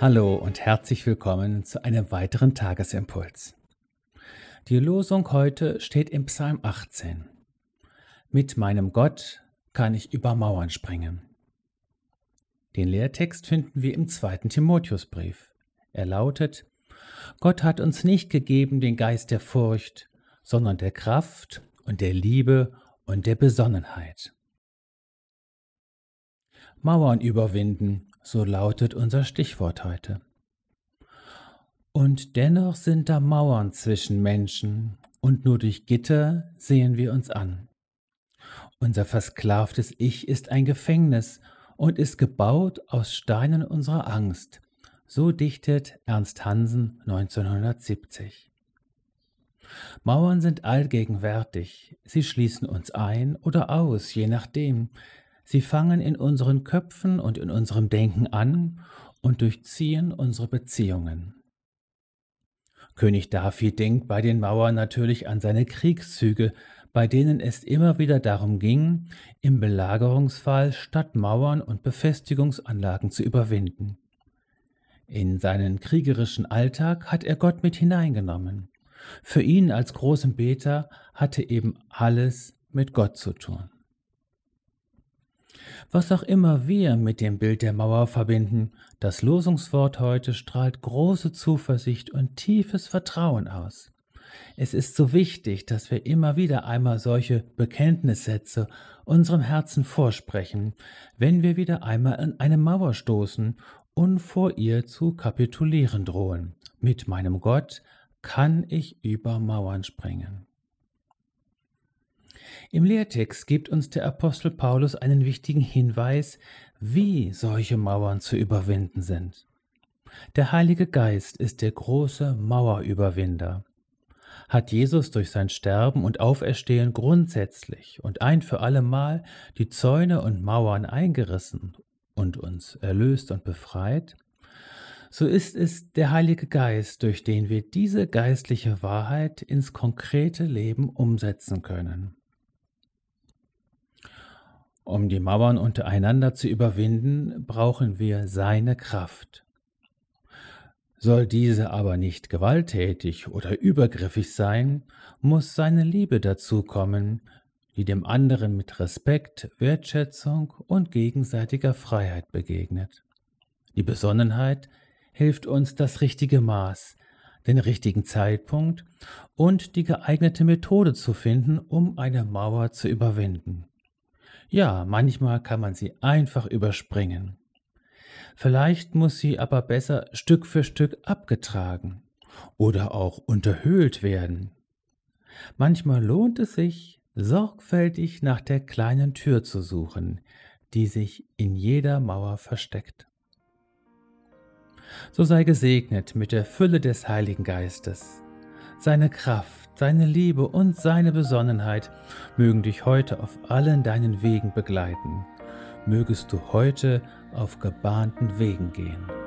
Hallo und herzlich willkommen zu einem weiteren Tagesimpuls. Die Losung heute steht im Psalm 18. Mit meinem Gott kann ich über Mauern springen. Den Lehrtext finden wir im zweiten Timotheusbrief. Er lautet, Gott hat uns nicht gegeben den Geist der Furcht, sondern der Kraft und der Liebe und der Besonnenheit. Mauern überwinden, so lautet unser Stichwort heute. Und dennoch sind da Mauern zwischen Menschen, und nur durch Gitter sehen wir uns an. Unser versklavtes Ich ist ein Gefängnis und ist gebaut aus Steinen unserer Angst, so dichtet Ernst Hansen 1970. Mauern sind allgegenwärtig, sie schließen uns ein oder aus, je nachdem, Sie fangen in unseren Köpfen und in unserem Denken an und durchziehen unsere Beziehungen. König David denkt bei den Mauern natürlich an seine Kriegszüge, bei denen es immer wieder darum ging, im Belagerungsfall Stadtmauern und Befestigungsanlagen zu überwinden. In seinen kriegerischen Alltag hat er Gott mit hineingenommen. Für ihn als großen Beter hatte eben alles mit Gott zu tun. Was auch immer wir mit dem Bild der Mauer verbinden, das Losungswort heute strahlt große Zuversicht und tiefes Vertrauen aus. Es ist so wichtig, dass wir immer wieder einmal solche Bekenntnissätze unserem Herzen vorsprechen, wenn wir wieder einmal an eine Mauer stoßen und vor ihr zu kapitulieren drohen. Mit meinem Gott kann ich über Mauern springen. Im Lehrtext gibt uns der Apostel Paulus einen wichtigen Hinweis, wie solche Mauern zu überwinden sind. Der Heilige Geist ist der große Mauerüberwinder. Hat Jesus durch sein Sterben und Auferstehen grundsätzlich und ein für allemal die Zäune und Mauern eingerissen und uns erlöst und befreit? So ist es der Heilige Geist, durch den wir diese geistliche Wahrheit ins konkrete Leben umsetzen können. Um die Mauern untereinander zu überwinden, brauchen wir seine Kraft. Soll diese aber nicht gewalttätig oder übergriffig sein, muss seine Liebe dazu kommen, die dem anderen mit Respekt, Wertschätzung und gegenseitiger Freiheit begegnet. Die Besonnenheit hilft uns das richtige Maß, den richtigen Zeitpunkt und die geeignete Methode zu finden, um eine Mauer zu überwinden. Ja, manchmal kann man sie einfach überspringen. Vielleicht muss sie aber besser Stück für Stück abgetragen oder auch unterhöhlt werden. Manchmal lohnt es sich, sorgfältig nach der kleinen Tür zu suchen, die sich in jeder Mauer versteckt. So sei gesegnet mit der Fülle des Heiligen Geistes, seine Kraft, seine Liebe und seine Besonnenheit mögen dich heute auf allen deinen Wegen begleiten. Mögest du heute auf gebahnten Wegen gehen.